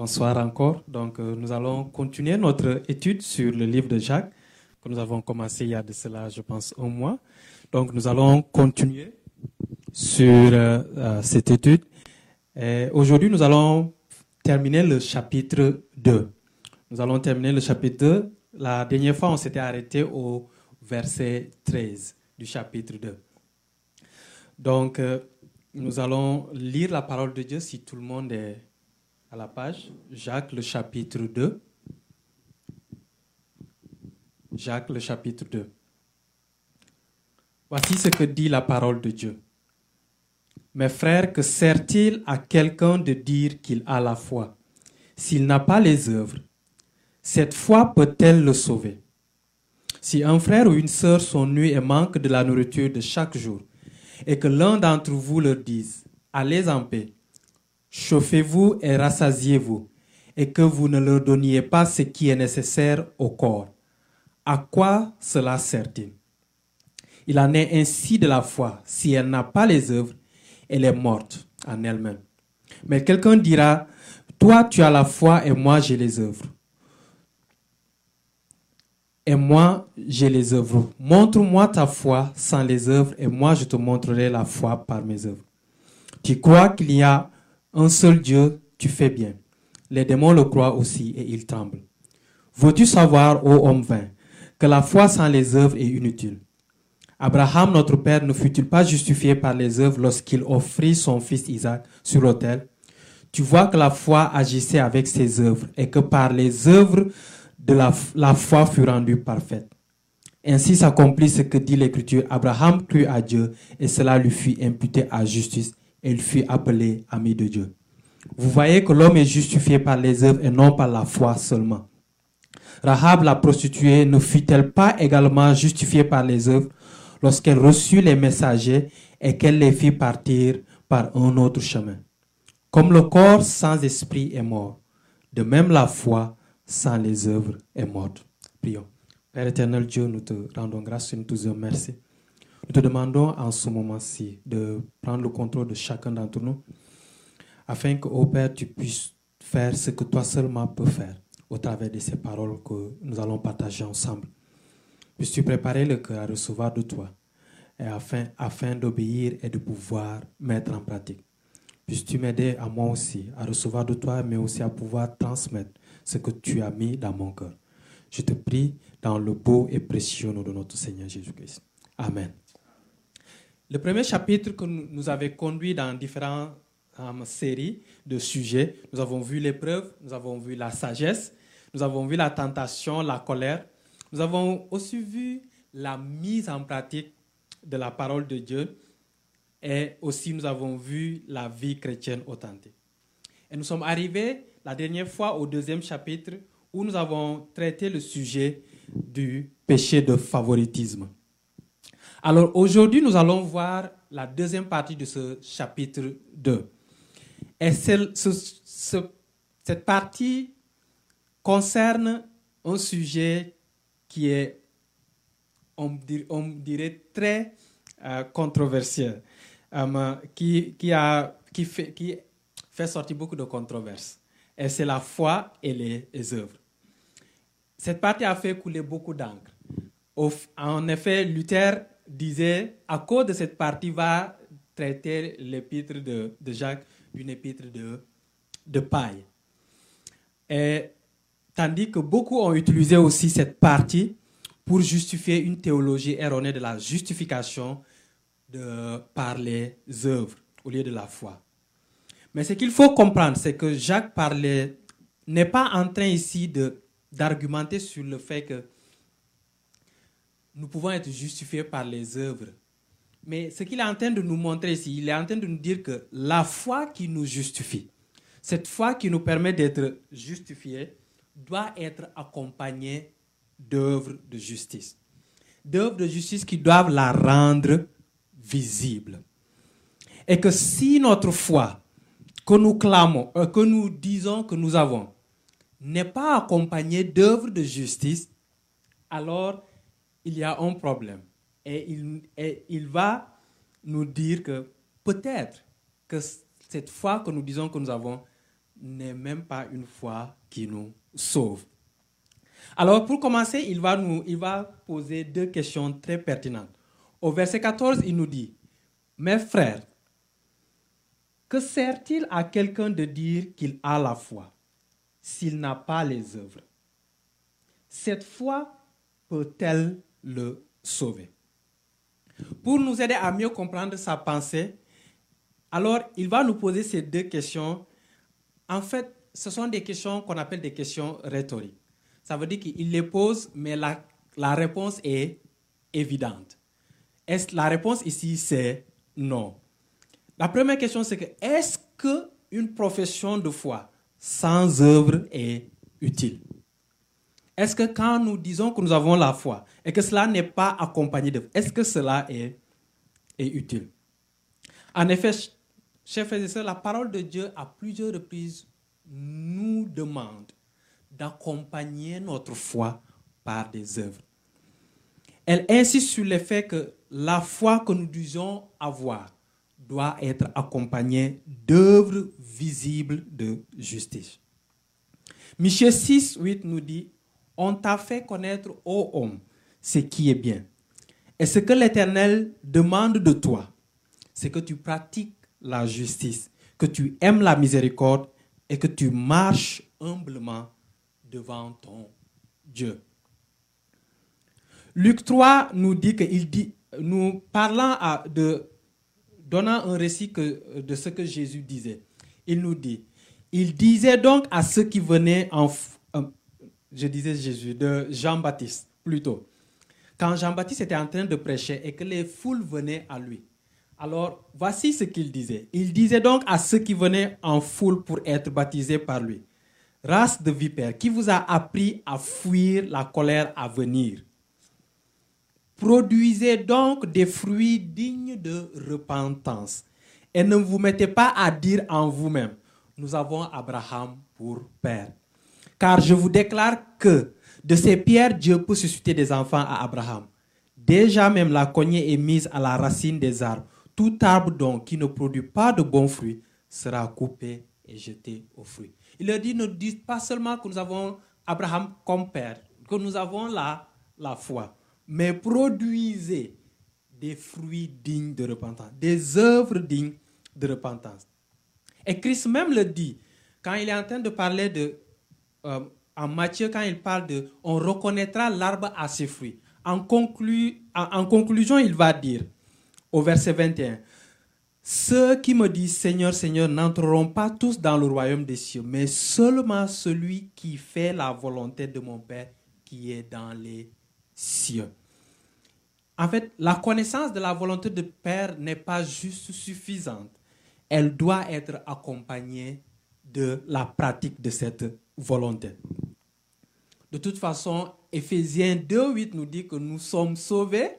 Bonsoir encore. Donc, euh, nous allons continuer notre étude sur le livre de Jacques, que nous avons commencé il y a de cela, je pense, un mois. Donc, nous allons continuer sur euh, euh, cette étude. Aujourd'hui, nous allons terminer le chapitre 2. Nous allons terminer le chapitre 2. La dernière fois, on s'était arrêté au verset 13 du chapitre 2. Donc, nous allons lire la parole de Dieu si tout le monde est à la page, Jacques le chapitre 2. Jacques le chapitre 2. Voici ce que dit la parole de Dieu. Mes frères, que sert-il à quelqu'un de dire qu'il a la foi s'il n'a pas les œuvres? Cette foi peut-elle le sauver? Si un frère ou une sœur sont nus et manquent de la nourriture de chaque jour, et que l'un d'entre vous leur dise, allez en paix, Chauffez-vous et rassasiez-vous, et que vous ne leur donniez pas ce qui est nécessaire au corps. À quoi cela sert-il? Il en est ainsi de la foi. Si elle n'a pas les œuvres, elle est morte en elle-même. Mais quelqu'un dira, toi tu as la foi et moi j'ai les œuvres. Et moi j'ai les œuvres. Montre-moi ta foi sans les œuvres et moi je te montrerai la foi par mes œuvres. Tu crois qu'il y a un seul Dieu, tu fais bien. Les démons le croient aussi et ils tremblent. Veux-tu savoir, ô homme vain, que la foi sans les œuvres est inutile? Abraham, notre père, ne fut-il pas justifié par les œuvres lorsqu'il offrit son fils Isaac sur l'autel? Tu vois que la foi agissait avec ses œuvres et que par les œuvres de la, la foi fut rendue parfaite. Ainsi s'accomplit ce que dit l'Écriture. Abraham crut à Dieu et cela lui fut imputé à justice il fut appelé ami de Dieu. Vous voyez que l'homme est justifié par les œuvres et non par la foi seulement. Rahab la prostituée ne fut-elle pas également justifiée par les œuvres lorsqu'elle reçut les messagers et qu'elle les fit partir par un autre chemin? Comme le corps sans esprit est mort, de même la foi sans les œuvres est morte. Prions. Père éternel Dieu, nous te rendons grâce et nous te merci. Nous te demandons en ce moment-ci de prendre le contrôle de chacun d'entre nous, afin que, au Père, tu puisses faire ce que toi seulement peux faire au travers de ces paroles que nous allons partager ensemble. Puisses-tu préparer le cœur à recevoir de toi, et afin, afin d'obéir et de pouvoir mettre en pratique. Puisses-tu m'aider à moi aussi à recevoir de toi, mais aussi à pouvoir transmettre ce que tu as mis dans mon cœur. Je te prie dans le beau et précieux nom de notre Seigneur Jésus-Christ. Amen. Le premier chapitre que nous avons conduit dans différentes euh, séries de sujets, nous avons vu l'épreuve, nous avons vu la sagesse, nous avons vu la tentation, la colère. Nous avons aussi vu la mise en pratique de la parole de Dieu et aussi nous avons vu la vie chrétienne authentique. Et nous sommes arrivés la dernière fois au deuxième chapitre où nous avons traité le sujet du péché de favoritisme. Alors aujourd'hui, nous allons voir la deuxième partie de ce chapitre 2. Et cette partie concerne un sujet qui est, on, dirait, très euh, controversiel, euh, qui, qui, a, qui, fait, qui fait sortir beaucoup de controverses. Et c'est la foi et les, les œuvres. Cette partie a fait couler beaucoup d'encre. En effet, Luther disait, à cause de cette partie, va traiter l'épître de, Jacques d'une épître de, de paille. Et, tandis que beaucoup ont utilisé aussi cette partie pour justifier une théologie erronée de la justification de, par les œuvres au lieu de la foi. Mais ce qu'il faut comprendre, c'est que Jacques n'est pas en train ici d'argumenter sur le fait que nous pouvons être justifiés par les œuvres. Mais ce qu'il est en train de nous montrer ici, il est en train de nous dire que la foi qui nous justifie, cette foi qui nous permet d'être justifiés, doit être accompagnée d'œuvres de justice. D'œuvres de justice qui doivent la rendre visible. Et que si notre foi que nous clamons, euh, que nous disons que nous avons, n'est pas accompagnée d'œuvres de justice, alors il y a un problème. Et il, va nous dire que peut-être que cette foi que nous disons que nous avons n'est même pas une foi qui nous sauve. Alors pour commencer, il va, nous, il va poser deux questions très pertinentes. Au verset 14, il nous dit, Mes frères, que sert-il à quelqu'un de dire qu'il a la foi s'il n'a pas les œuvres? Cette foi peut-elle le sauver Pour nous aider à mieux comprendre sa pensée, alors il va nous poser ces deux questions. En fait, ce sont des questions qu'on appelle des questions rhétoriques. Ça veut dire qu'il les pose, mais la, réponse est évidente. La réponse ici, c'est non. La première question, c'est que est-ce qu'une profession de foi sans œuvre est utile? Est-ce que quand nous disons que nous avons la foi et que cela n'est pas accompagné d'œuvre, est-ce que cela est, est utile? En effet, chers frères et sœurs, la parole de Dieu à plusieurs reprises nous demande d'accompagner notre foi par des œuvres. Elle insiste sur le fait que la foi que nous disons avoir doit être accompagnée d'œuvres visibles de justice. Michel 6, 8 nous dit, On t'a fait connaître, ô homme, ce qui est bien. Et ce que l'Éternel demande de toi, c'est que tu pratiques la justice, que tu aimes la miséricorde et que tu marches humblement devant ton Dieu. Luc 3 nous dit qu'il dit, nous parlant à, de, donnant un récit de ce que Jésus disait. Il nous dit, il disait donc à ceux qui venaient en, je disais Jésus, de Jean-Baptiste plutôt, quand Jean-Baptiste était en train de prêcher et que les foules venaient à lui. Alors, voici ce qu'il disait. Il disait donc à ceux qui venaient en foule pour être baptisés par lui, race de vipères, qui vous a appris à fuir la colère à venir? Produisez donc des fruits dignes de repentance. Et ne vous mettez pas à dire en vous-même, nous avons Abraham pour père. Car je vous déclare que de ces pierres, Dieu peut susciter des enfants à Abraham. Déjà même la cognée est mise à la racine des arbres. Tout arbre donc qui ne produit pas de bons fruits sera coupé et jeté au fruit. Il leur dit, ne dites pas seulement que nous avons Abraham comme père, que nous avons la, la foi mais produisez des fruits dignes de repentance, des œuvres dignes de repentance. Et Christ même le dit quand il est en train de parler de, euh, en Matthieu, quand il parle de, on reconnaîtra l'arbre à ses fruits. En, en conclusion, il va dire, au verset 21, ceux qui me disent Seigneur, Seigneur n'entreront pas tous dans le royaume des cieux, mais seulement celui qui fait la volonté de mon Père qui est dans les cieux. En fait, la connaissance de la volonté de Père n'est pas juste suffisante. Elle doit être accompagnée de la pratique de cette volonté. De toute façon, Ephésiens 2.8 nous dit que nous sommes sauvés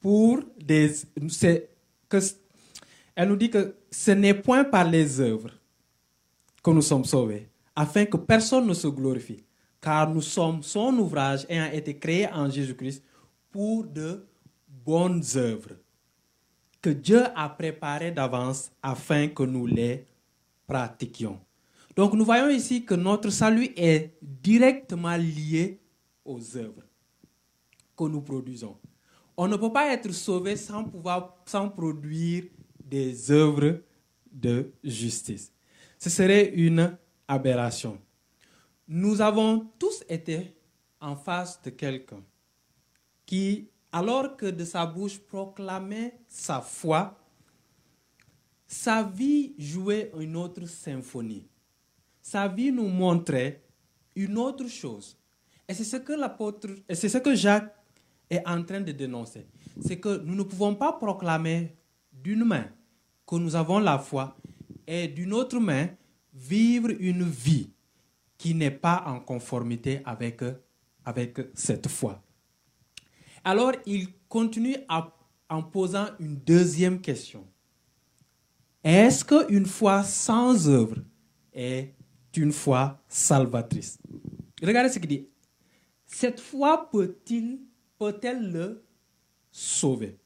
pour des... Elle nous dit que ce n'est point par les œuvres que nous sommes sauvés, afin que personne ne se glorifie, car nous sommes son ouvrage ayant été créé en Jésus-Christ pour de bonnes œuvres que Dieu a préparées d'avance afin que nous les pratiquions. Donc nous voyons ici que notre salut est directement lié aux œuvres que nous produisons. On ne peut pas être sauvé sans pouvoir sans produire des œuvres de justice. Ce serait une aberration. Nous avons tous été en face de quelqu'un qui, alors que de sa bouche proclamait sa foi, sa vie jouait une autre symphonie. Sa vie nous montrait une autre chose. Et c'est ce que l'apôtre, et c'est ce que Jacques est en train de dénoncer. C'est que nous ne pouvons pas proclamer d'une main que nous avons la foi et d'une autre main vivre une vie qui n'est pas en conformité avec, avec cette foi. Alors il continue en posant une deuxième question. Est-ce qu'une foi sans œuvre est une foi salvatrice Regardez ce qu'il dit. Cette foi peut-il, peut-elle le sauver?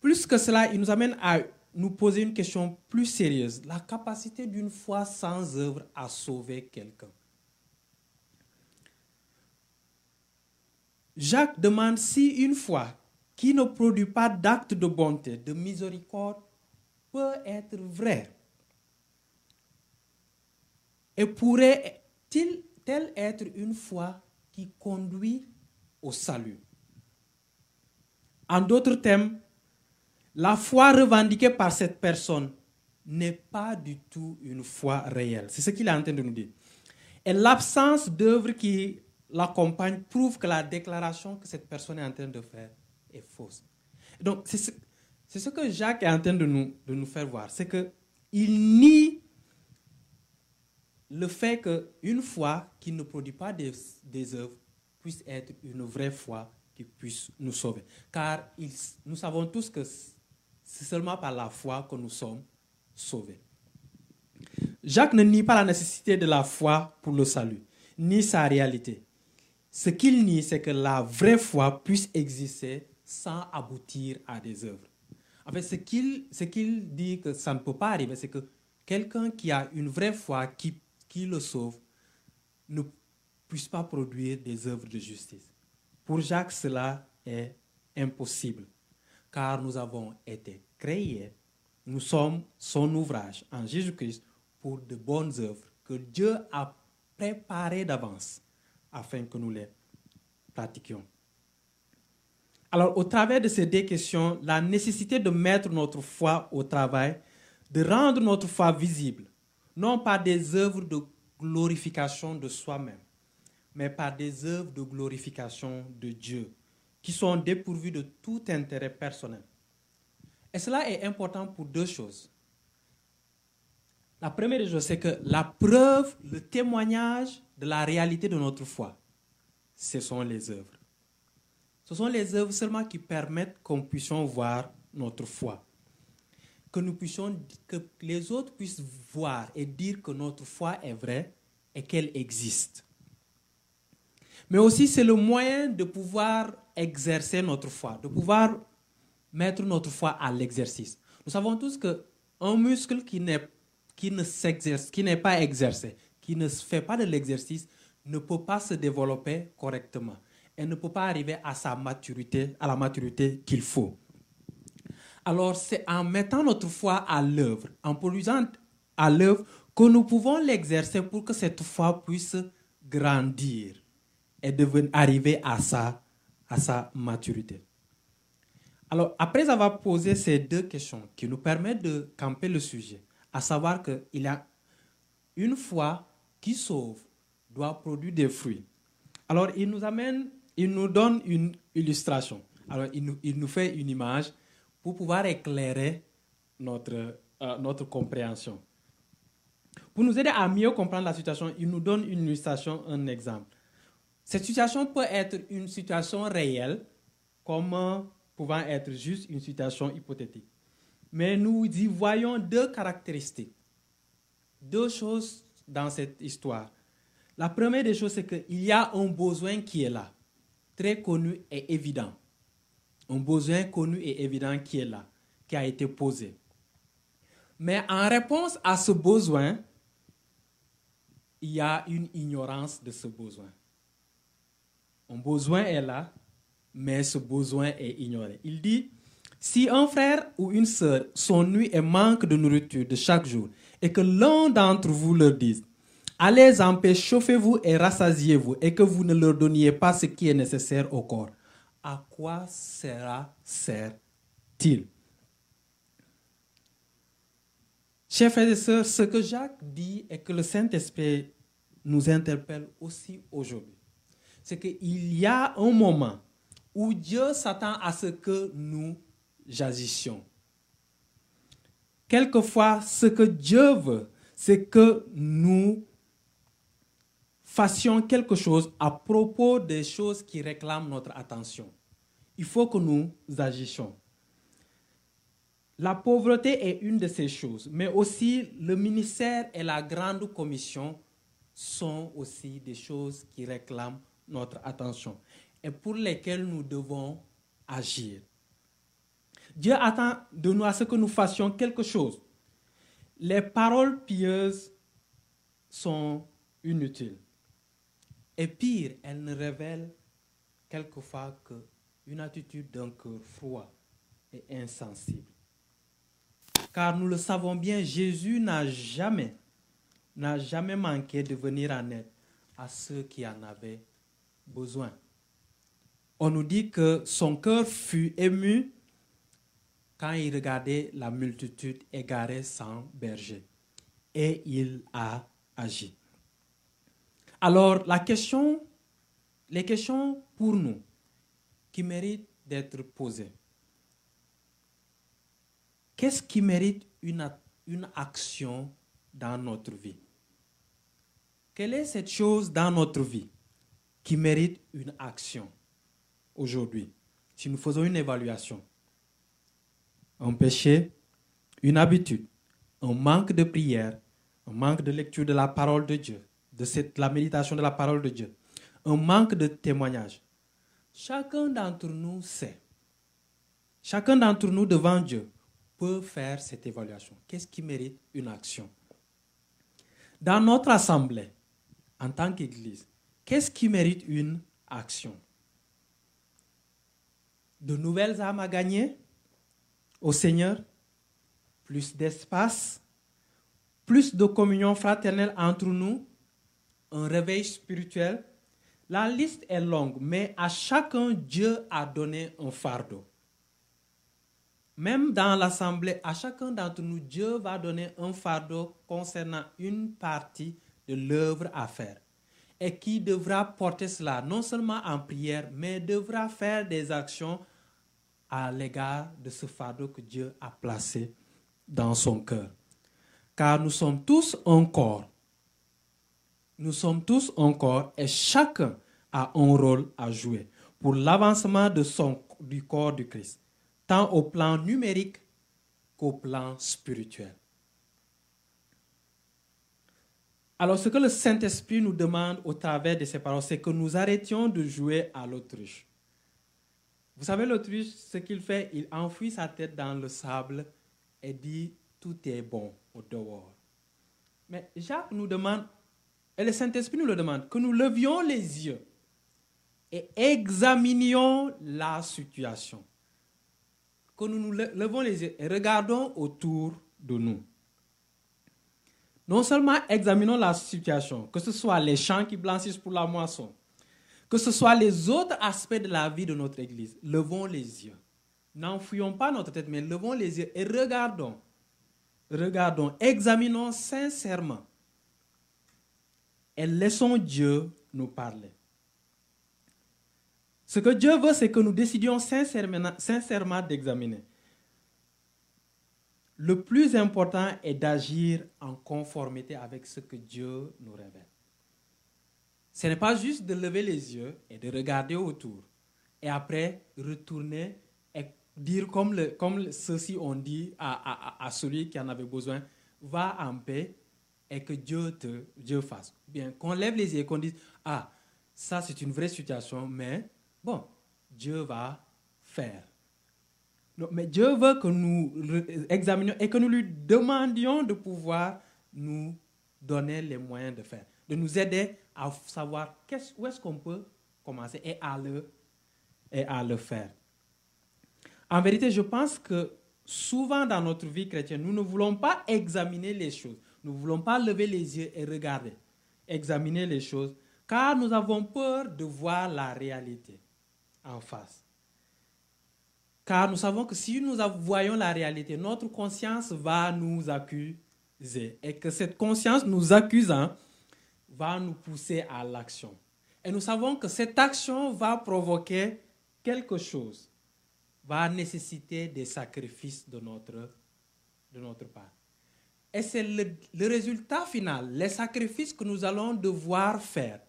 Plus que cela, il nous amène à nous poser une question plus sérieuse. La capacité d'une foi sans œuvre à sauver quelqu'un. Jacques demande si une foi qui ne produit pas d'actes de bonté, de miséricorde, peut être vraie. Et pourrait-elle être une foi qui conduit au salut? En d'autres termes, la foi revendiquée par cette personne n'est pas du tout une foi réelle. C'est ce qu'il est en train de nous dire. Et l'absence d'œuvre qui l'accompagne prouve que la déclaration que cette personne est en train de faire est fausse. Donc, c'est ce, que Jacques est en train de nous, de nous faire voir. C'est qu'il nie le fait qu'une foi qui ne produit pas des, œuvres puisse être une vraie foi qui puisse nous sauver. Car nous savons tous que c'est seulement par la foi que nous sommes sauvés. Jacques ne nie pas la nécessité de la foi pour le salut, ni sa réalité. Ce qu'il nie, c'est que la vraie foi puisse exister sans aboutir à des œuvres. En fait, ce qu'il qu'il dit que ça ne peut pas arriver, c'est que quelqu'un qui a une vraie foi qui, qui le sauve ne puisse pas produire des œuvres de justice. Pour Jacques, cela est impossible car nous avons été créés, nous sommes son ouvrage en Jésus-Christ pour de bonnes œuvres que Dieu a préparées d'avance afin que nous les pratiquions. Alors, au travers de ces deux questions, la nécessité de mettre notre foi au travail, de rendre notre foi visible, non par des œuvres de glorification de soi-même, mais par des œuvres de glorification de Dieu qui sont dépourvus de tout intérêt personnel. Et cela est important pour deux choses. La première chose, c'est que la preuve, le témoignage de la réalité de notre foi, ce sont les œuvres. Ce sont les œuvres seulement qui permettent qu'on puisse voir notre foi. Que nous puissions, que les autres puissent voir et dire que notre foi est vraie et qu'elle existe. Mais aussi, c'est le moyen de pouvoir exercer notre foi, de pouvoir mettre notre foi à l'exercice. Nous savons tous qu'un muscle qui, qui ne s'exerce, qui n'est pas exercé, qui ne fait pas de l'exercice, ne peut pas se développer correctement et ne peut pas arriver à sa maturité, à la maturité qu'il faut. Alors, c'est en mettant notre foi à l'œuvre, en produisant à l'œuvre, que nous pouvons l'exercer pour que cette foi puisse grandir et devenir, arriver à sa à sa maturité. Alors, après avoir posé ces deux questions qui nous permettent de camper le sujet, à savoir qu'il y a une foi qui sauve doit produire des fruits. Alors, il nous amène, il nous donne une illustration. Alors, il nous, il nous fait une image pour pouvoir éclairer notre, euh, notre compréhension. Pour nous aider à mieux comprendre la situation, il nous donne une illustration, un exemple. Cette situation peut être une situation réelle, comme pouvant être juste une situation hypothétique. Mais nous y voyons deux caractéristiques, deux choses dans cette histoire. La première des choses, c'est qu'il y a un besoin qui est là, très connu et évident. Un besoin connu et évident qui est là, qui a été posé. Mais en réponse à ce besoin, il y a une ignorance de ce besoin. Un besoin est là, mais ce besoin est ignoré. Il dit, si un frère ou une sœur s'ennuie et manque de nourriture de chaque jour, et que l'un d'entre vous leur dise, allez en paix, chauffez-vous et rassasiez-vous, et que vous ne leur donniez pas ce qui est nécessaire au corps, à quoi sera sert-il? Chers frères et sœurs, ce que Jacques dit et que le Saint-Esprit nous interpelle aussi aujourd'hui c'est qu'il y a un moment où Dieu s'attend à ce que nous agissions. Quelquefois, ce que Dieu veut, c'est que nous fassions quelque chose à propos des choses qui réclament notre attention. Il faut que nous agissions. La pauvreté est une de ces choses, mais aussi le ministère et la grande commission sont aussi des choses qui réclament notre attention et pour lesquels nous devons agir. Dieu attend de nous à ce que nous fassions quelque chose. Les paroles pieuses sont inutiles. Et pire, elles ne révèlent quelquefois qu'une attitude d'un cœur froid et insensible. Car nous le savons bien, Jésus n'a jamais, n'a jamais manqué de venir en aide à ceux qui en avaient besoin. On nous dit que son cœur fut ému quand il regardait la multitude égarée sans berger. Et il a agi. Alors, la question, les questions pour nous qui méritent d'être posées. Qu'est-ce qui mérite une, une action dans notre vie? Quelle est cette chose dans notre vie qui mérite une action aujourd'hui? Si nous faisons une évaluation, un péché, une habitude, un manque de prière, un manque de lecture de la parole de Dieu, de la méditation de la parole de Dieu, un manque de témoignage. Chacun d'entre nous sait, chacun d'entre nous devant Dieu peut faire cette évaluation. Qu'est-ce qui mérite une action? Dans notre assemblée, en tant qu'Église, qu'est-ce qui mérite une action? De nouvelles âmes à gagner au Seigneur, plus d'espace, plus de communion fraternelle entre nous, un réveil spirituel. La liste est longue, mais à chacun, Dieu a donné un fardeau. Même dans l'assemblée, à chacun d'entre nous, Dieu va donner un fardeau concernant une partie de l'œuvre à faire. Et qui devra porter cela non seulement en prière, mais devra faire des actions à l'égard de ce fardeau que Dieu a placé dans son cœur. Car nous sommes tous un corps. Nous sommes tous un corps et chacun a un rôle à jouer pour l'avancement du corps du Christ, tant au plan numérique qu'au plan spirituel. Alors ce que le Saint-Esprit nous demande au travers de ces paroles, c'est que nous arrêtions de jouer à l'autruche. Vous savez, l'autruche, ce qu'il fait, il enfouit sa tête dans le sable et dit tout est bon au dehors. Mais Jacques nous demande, et le Saint-Esprit nous le demande, que nous levions les yeux et examinions la situation. Que nous nous levons les yeux et regardons autour de nous. Non seulement examinons la situation, que ce soit les champs qui blanchissent pour la moisson, que ce soit les autres aspects de la vie de notre Église, levons les yeux. N'enfuyons pas notre tête, mais levons les yeux et regardons. Regardons, examinons sincèrement. Et laissons Dieu nous parler. Ce que Dieu veut, c'est que nous décidions sincèrement, sincèrement d'examiner. Le plus important est d'agir en conformité avec ce que Dieu nous révèle. Ce n'est pas juste de lever les yeux et de regarder autour et après retourner et dire comme, ceux-ci ont dit à, celui qui en avait besoin, va en paix et que Dieu te Dieu fasse. Bien, qu'on lève les yeux et qu'on dise, ah, ça c'est une vraie situation, mais bon, Dieu va faire. Mais Dieu veut que nous examinions et que nous lui demandions de pouvoir nous donner les moyens de faire, de nous aider à savoir où est-ce qu'on peut commencer et à, le, et à le faire. En vérité, je pense que souvent dans notre vie chrétienne, nous ne voulons pas examiner les choses. Nous ne voulons pas lever les yeux et regarder, examiner les choses, car nous avons peur de voir la réalité en face. Car nous savons que si nous voyons la réalité, notre conscience va nous accuser. Et que cette conscience nous accusant va nous pousser à l'action. Et nous savons que cette action va provoquer quelque chose, va nécessiter des sacrifices de notre, de notre part. Et c'est le, résultat final, les sacrifices que nous allons devoir faire.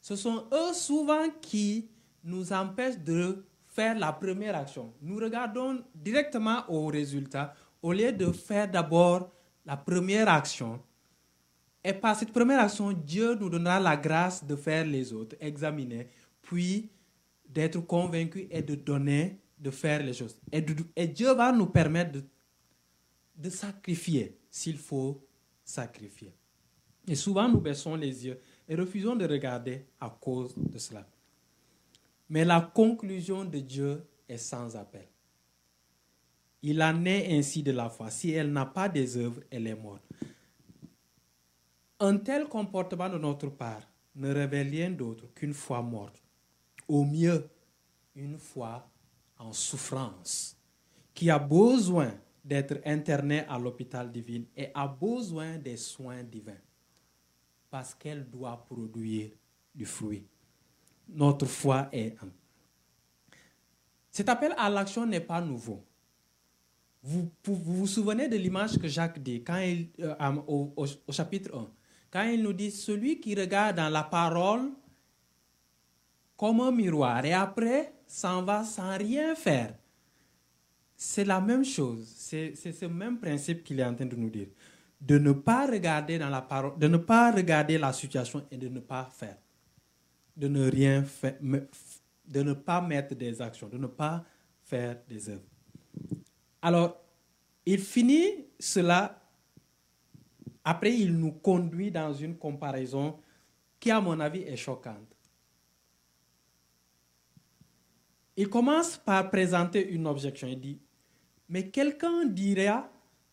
Ce sont eux souvent qui nous empêchent de faire la première action. Nous regardons directement au résultat au lieu de faire d'abord la première action et par cette première action, Dieu nous donnera la grâce de faire les autres, examiner, puis d'être convaincu et de donner de faire les choses. Et, Dieu va nous permettre de sacrifier s'il faut sacrifier. Et souvent, nous baissons les yeux et refusons de regarder à cause de cela. Mais la conclusion de Dieu est sans appel. Il en est ainsi de la foi. Si elle n'a pas des œuvres, elle est morte. Un tel comportement de notre part ne révèle rien d'autre qu'une foi morte. Au mieux, une foi en souffrance, qui a besoin d'être internée à l'hôpital divin et a besoin des soins divins, parce qu'elle doit produire du fruit. Notre foi est un. Cet appel à l'action n'est pas nouveau. Vous, vous, souvenez de l'image que Jacques dit quand il, euh, au, au chapitre 1 quand il nous dit celui qui regarde dans la parole comme un miroir et après s'en va sans rien faire. C'est la même chose, c'est ce même principe qu'il est en train de nous dire. De ne pas regarder dans la parole, de ne pas regarder la situation et de ne pas faire. De ne rien faire, de ne pas mettre des actions, de ne pas faire des œuvres. Alors, il finit cela après, il nous conduit dans une comparaison qui, à mon avis, est choquante. Il commence par présenter une objection. Il dit, mais quelqu'un dirait,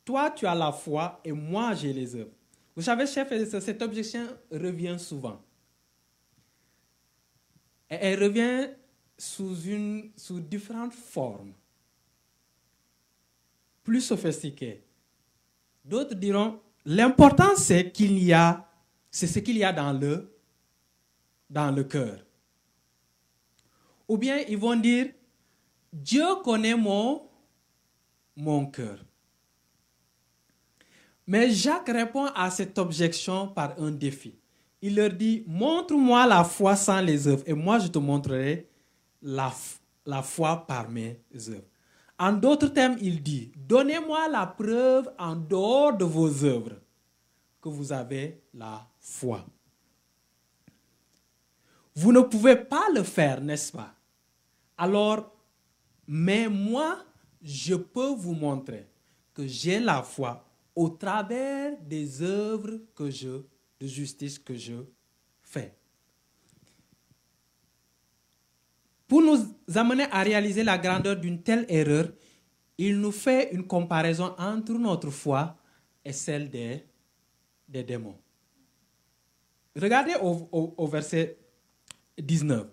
toi tu as la foi et moi j'ai les œuvres. Vous savez, chef, cette objection revient souvent. elle revient sous, une, sous différentes formes, plus sophistiquées. D'autres diront, L'important, c'est qu'il y a, c'est ce qu'il y a dans le, dans le cœur. Ou bien ils vont dire, Dieu connaît mon, mon cœur. Mais Jacques répond à cette objection par un défi. Il leur dit, montre-moi la foi sans les œuvres et moi je te montrerai la, foi par mes œuvres. En d'autres termes, il dit, donnez-moi la preuve en dehors de vos œuvres que vous avez la foi. Vous ne pouvez pas le faire, n'est-ce pas? Alors, mais moi, je peux vous montrer que j'ai la foi au travers des œuvres de justice que je fais. Pour nous amener à réaliser la grandeur d'une telle erreur, il nous fait une comparaison entre notre foi et celle des, des démons. Regardez au, verset 19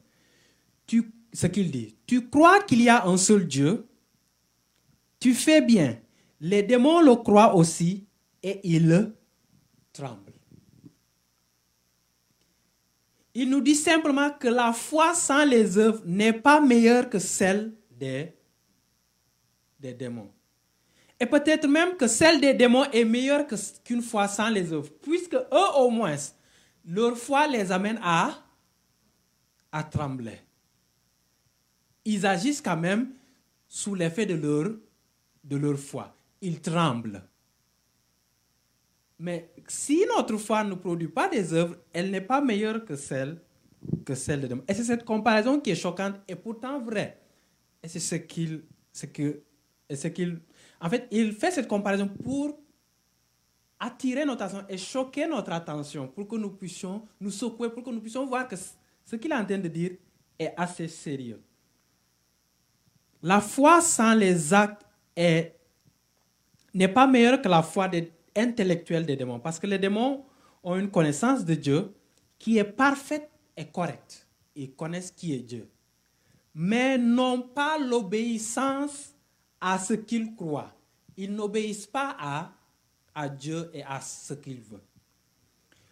tu, ce qu'il dit. Tu crois qu'il y a un seul Dieu, tu fais bien. Les démons le croient aussi et ils tremblent. Il nous dit simplement que la foi sans les œuvres n'est pas meilleure que celle des, démons. Et peut-être même que celle des démons est meilleure qu'une foi sans les œuvres, puisque eux au moins, leur foi les amène à, à trembler. Ils agissent quand même sous l'effet de leur, de leur foi. Ils tremblent. Mais si notre foi ne produit pas des œuvres, elle n'est pas meilleure que celle, que celle de demain. Et c'est cette comparaison qui est choquante et pourtant vraie. Et c'est ce qu'il, ce qu'il, en fait, il fait cette comparaison pour attirer notre attention et choquer notre attention, pour que nous puissions nous secouer, pour que nous puissions voir que ce qu'il est en train de dire est assez sérieux. La foi sans les actes n'est pas meilleure que la foi intellectuelle des démons. Parce que les démons ont une connaissance de Dieu qui est parfaite et correcte. Ils connaissent qui est Dieu. Mais n'ont pas l'obéissance à ce qu'ils croient. Ils n'obéissent pas à, à Dieu et à ce qu'il veut.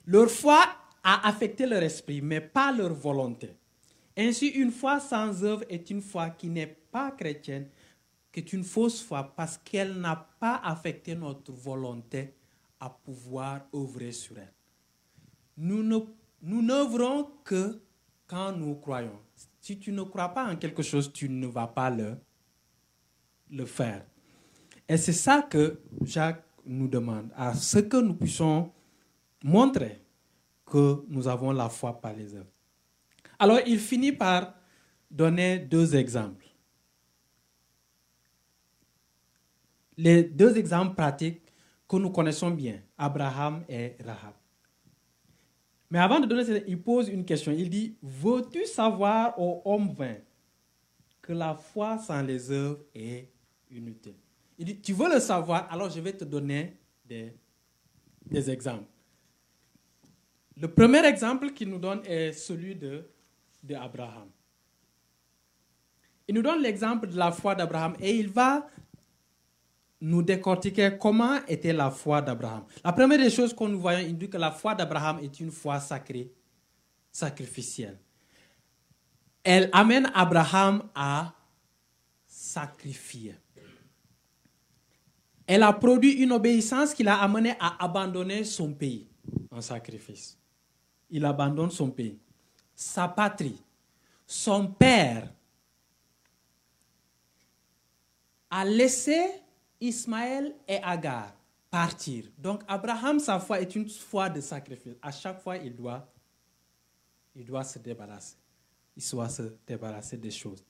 Leur foi a affecté leur esprit, mais pas leur volonté. Ainsi, une foi sans œuvre est une foi qui n'est pas chrétienne, est une fausse foi parce qu'elle n'a pas affecté notre volonté à pouvoir œuvrer sur elle. Nous nous n'œuvrons que quand nous croyons. Si tu ne crois pas en quelque chose, tu ne vas pas le, le faire. Et c'est ça que Jacques nous demande, à ce que nous puissions montrer que nous avons la foi par les œuvres. Alors il finit par donner deux exemples. Les deux exemples pratiques que nous connaissons bien, Abraham et Rahab. Mais avant de donner, il pose une question. Il dit, veux-tu savoir, ô homme vain, que la foi sans les œuvres est inutile? Il dit, tu veux le savoir, alors je vais te donner des, des exemples. Le premier exemple qu'il nous donne est celui de, de Abraham. Il nous donne l'exemple de la foi d'Abraham et il va nous décortiquer comment était la foi d'Abraham. La première des choses qu'on nous voyons, il dit que la foi d'Abraham est une foi sacrée, sacrificielle. Elle amène Abraham à sacrifier. Elle a produit une obéissance qui l'a amené à abandonner son pays en sacrifice il abandonne son pays, sa patrie, son père, a laissé Ismaël et Agar partir. Donc Abraham, sa foi est une foi de sacrifice. À chaque fois, il doit, il doit se débarrasser. Il doit se débarrasser des choses.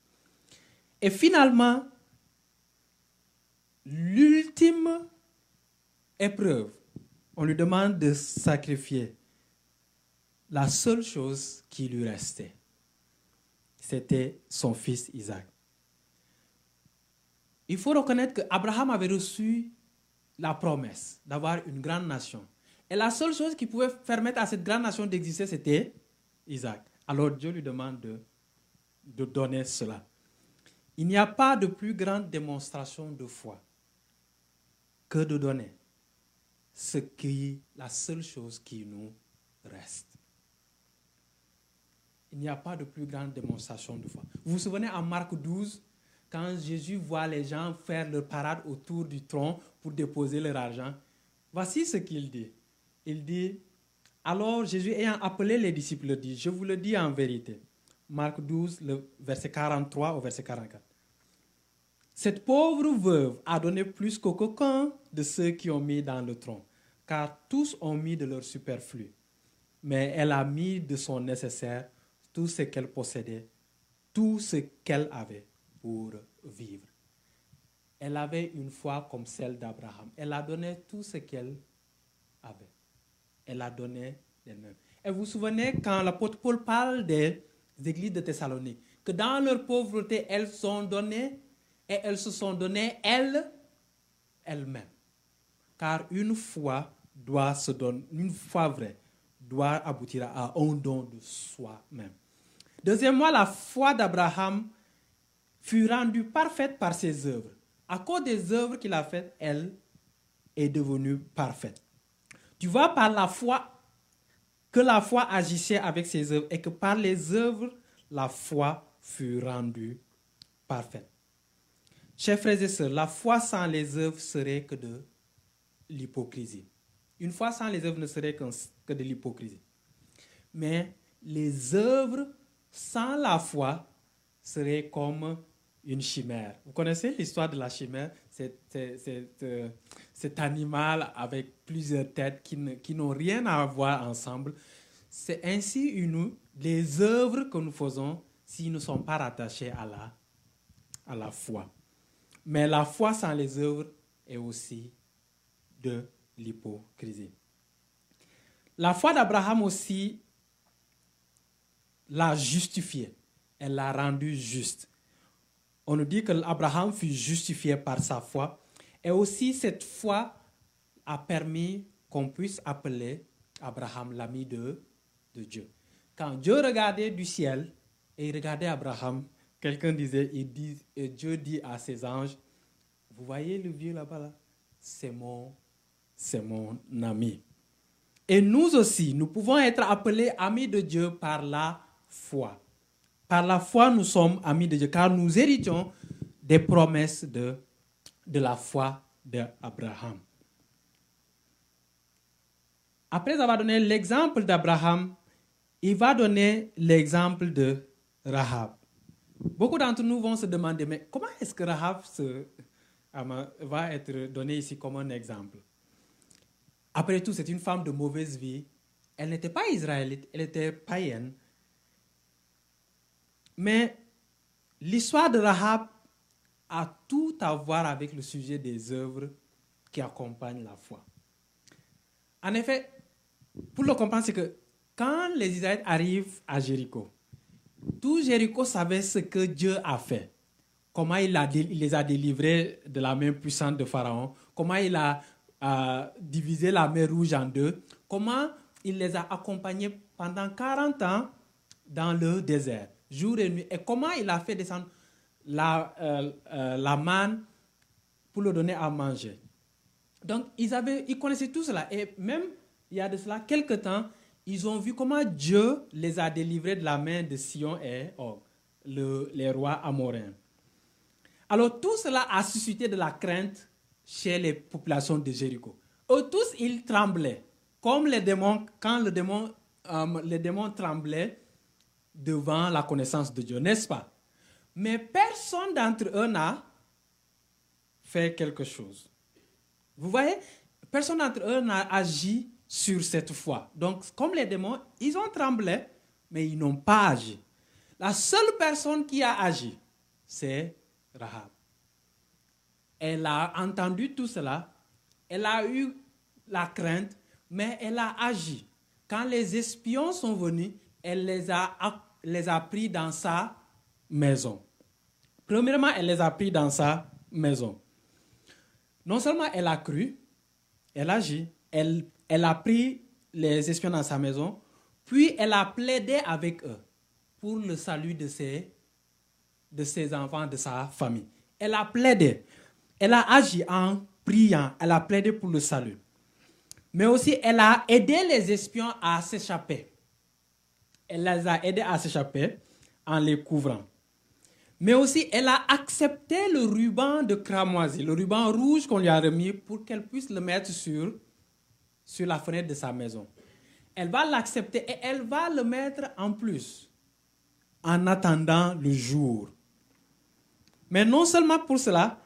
Et finalement, l'ultime épreuve, on lui demande de sacrifier la seule chose qui lui restait, c'était son fils Isaac. Il faut reconnaître qu'Abraham avait reçu la promesse d'avoir une grande nation. Et la seule chose qui pouvait permettre à cette grande nation d'exister, c'était Isaac. Alors Dieu lui demande de, donner cela. Il n'y a pas de plus grande démonstration de foi que de donner ce qui la seule chose qui nous reste il n'y a pas de plus grande démonstration de foi. Vous vous souvenez en Marc 12, quand Jésus voit les gens faire leur parade autour du tronc pour déposer leur argent, voici ce qu'il dit. Il dit, alors Jésus ayant appelé les disciples dit, je vous le dis en vérité. Marc 12, le verset 43 au verset 44. Cette pauvre veuve a donné plus qu'aucun de ceux qui ont mis dans le tronc, car tous ont mis de leur superflu. Mais elle a mis de son nécessaire tout ce qu'elle possédait, tout ce qu'elle avait pour vivre. Elle avait une foi comme celle d'Abraham. Elle a donné tout ce qu'elle avait. Elle a donné d'elle-même. Et vous vous souvenez quand l'apôtre Paul parle des églises de Thessalonique, que dans leur pauvreté, elles sont données et elles se sont données elles, elles-mêmes. Car une foi doit se donner, une foi vraie doit aboutir à un don de soi-même. Deuxièmement, la foi d'Abraham fut rendue parfaite par ses œuvres. À cause des œuvres qu'il a faites, elle est devenue parfaite. Tu vois par la foi que la foi agissait avec ses œuvres et que par les œuvres, la foi fut rendue parfaite. Chers frères et sœurs, la foi sans les œuvres serait que de l'hypocrisie. Une foi sans les œuvres ne serait que de l'hypocrisie. Mais les œuvres sans la foi serait comme une chimère. Vous connaissez l'histoire de la chimère? Euh, Cet animal avec plusieurs têtes qui, n'ont rien à voir ensemble. C'est ainsi une, les œuvres que nous faisons s'ils ne sont pas rattachés à la, à la foi. Mais la foi sans les œuvres est aussi de l'hypocrisie. La foi d'Abraham aussi l'a justifié. Elle l'a rendu juste. On nous dit que Abraham fut justifié par sa foi. Et aussi, cette foi a permis qu'on puisse appeler Abraham l'ami de, Dieu. Quand Dieu regardait du ciel et il regardait Abraham, quelqu'un disait, et Dieu dit à ses anges, vous voyez le vieux là-bas, là? c'est mon, c'est mon ami. Et nous aussi, nous pouvons être appelés amis de Dieu par la foi. Par la foi, nous sommes amis de Dieu, car nous héritions des promesses de, de la foi d'Abraham. Après avoir donné l'exemple d'Abraham, il va donner l'exemple de Rahab. Beaucoup d'entre nous vont se demander, mais comment est-ce que Rahab se, va être donné ici comme un exemple? Après tout, c'est une femme de mauvaise vie. Elle n'était pas israélite, elle était païenne. Mais l'histoire de Rahab a tout à voir avec le sujet des œuvres qui accompagnent la foi. En effet, pour le comprendre, c'est que quand les Israélites arrivent à Jéricho, tout Jéricho savait ce que Dieu a fait. Comment il, les a délivrés de la main puissante de Pharaon, comment il a divisé la mer rouge en deux, comment il les a accompagnés pendant 40 ans dans le désert, jour et nuit, et comment il a fait descendre la, euh, euh, la manne pour le donner à manger? Donc, ils, avaient, ils connaissaient tout cela. Et même, il y a de cela quelques temps, ils ont vu comment Dieu les a délivrés de la main de Sion et Og, le, les rois amoréens. Alors, tout cela a suscité de la crainte chez les populations de Jéricho. Eux tous, ils tremblaient, comme les démons, quand le démon, euh, les démons tremblaient devant la connaissance de Dieu, n'est-ce pas? Mais personne d'entre eux n'a fait quelque chose. Vous voyez, personne d'entre eux n'a agi sur cette foi. Donc, comme les démons, ils ont tremblé, mais ils n'ont pas agi. La seule personne qui a agi, c'est Rahab. Elle a entendu tout cela, elle a eu la crainte, mais elle a agi. Quand les espions sont venus, elle les a, les a pris dans sa maison. Premièrement, elle les a pris dans sa maison. Non seulement elle a cru, elle a agi, elle, elle a pris les espions dans sa maison, puis elle a plaidé avec eux pour le salut de ses, de ses enfants, de sa famille. Elle a plaidé. Elle a agi en priant. Elle a plaidé pour le salut. Mais aussi, elle a aidé les espions à s'échapper. Elle les a aidés à s'échapper en les couvrant. Mais aussi, elle a accepté le ruban de cramoisi, le ruban rouge qu'on lui a remis pour qu'elle puisse le mettre sur, sur la fenêtre de sa maison. Elle va l'accepter et elle va le mettre en plus en attendant le jour. Mais non seulement pour cela,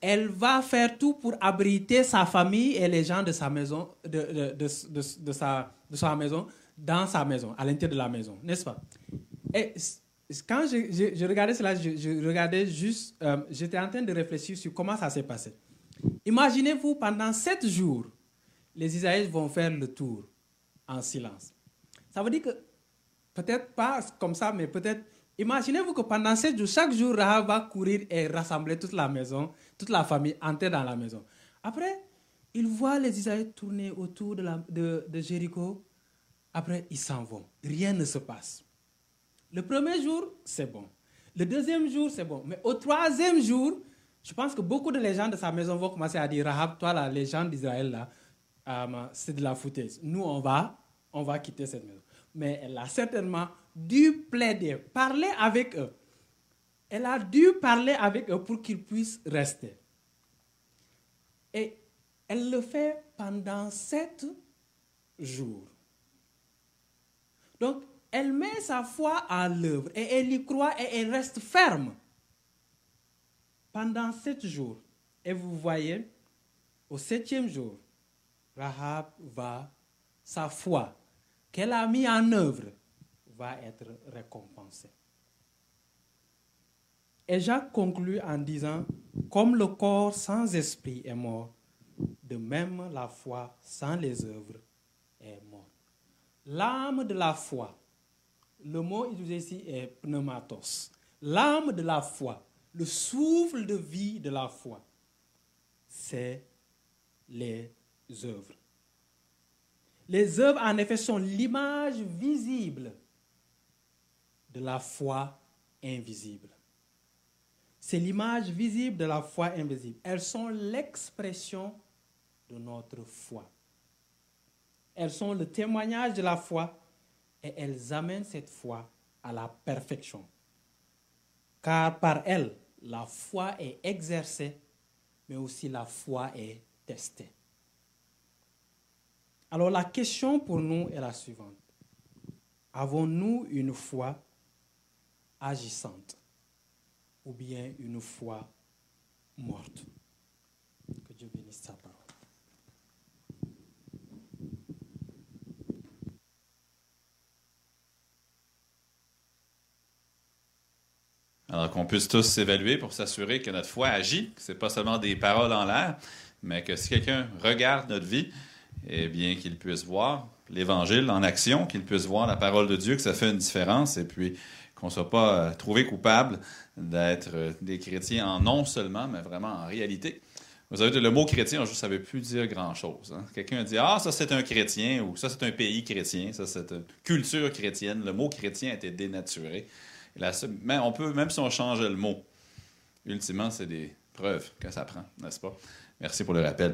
elle va faire tout pour abriter sa famille et les gens de sa maison, de, de, de, de sa maison, dans sa maison, à l'intérieur de la maison, n'est-ce pas? Et quand je, regardais cela, je, regardais juste, euh, j'étais en train de réfléchir sur comment ça s'est passé. Imaginez-vous, pendant sept jours, les Israélites vont faire le tour en silence. Ça veut dire que, peut-être pas comme ça, mais peut-être, imaginez-vous que pendant sept jours, chaque jour, Rahab va courir et rassembler toute la maison, toute la famille, entrer dans la maison. Après, il voit les Israélites tourner autour de Jéricho. Après, ils s'en vont. Rien ne se passe. Le premier jour, c'est bon. Le deuxième jour, c'est bon. Mais au troisième jour, je pense que beaucoup de légendes de sa maison vont commencer à dire Rahab, toi, la légende d'Israël, là, euh, c'est de la foutaise. Nous, on va, on va quitter cette maison. Mais elle a certainement dû plaider, parler avec eux. Elle a dû parler avec eux pour qu'ils puissent rester. Et elle le fait pendant sept jours. Donc, elle met sa foi à l'œuvre et elle y croit et elle reste ferme pendant sept jours. Et vous voyez, au septième jour, Rahab va, sa foi qu'elle a mis en œuvre va être récompensée. Et Jacques conclut en disant, comme le corps sans esprit est mort, de même la foi sans les œuvres est morte. L'âme de la foi le mot utilisé ici est pneumatos. L'âme de la foi, le souffle de vie de la foi, c'est les œuvres. Les œuvres, en effet, sont l'image visible de la foi invisible. C'est l'image visible de la foi invisible. Elles sont l'expression de notre foi. Elles sont le témoignage de la foi et elles amènent cette foi à la perfection. Car par elles, la foi est exercée, mais aussi la foi est testée. Alors la question pour nous est la suivante. Avons-nous une foi agissante ou bien une foi morte? Que Dieu bénisse sa parole. Alors, qu'on puisse tous s'évaluer pour s'assurer que notre foi agit, que ce n'est pas seulement des paroles en l'air, mais que si quelqu'un regarde notre vie, eh bien, qu'il puisse voir l'Évangile en action, qu'il puisse voir la parole de Dieu, que ça fait une différence, et puis qu'on ne soit pas euh, trouvé coupable d'être euh, des chrétiens en non seulement, mais vraiment en réalité. Vous savez, le mot chrétien, je ne savais plus dire grand-chose. Hein. Quelqu'un dit Ah, ça c'est un chrétien, ou ça c'est un pays chrétien, ça c'est une culture chrétienne. Le mot chrétien a été dénaturé. Mais on peut, même si on change le mot, ultimement, c'est des preuves que ça prend, n'est-ce pas? Merci pour le rappel.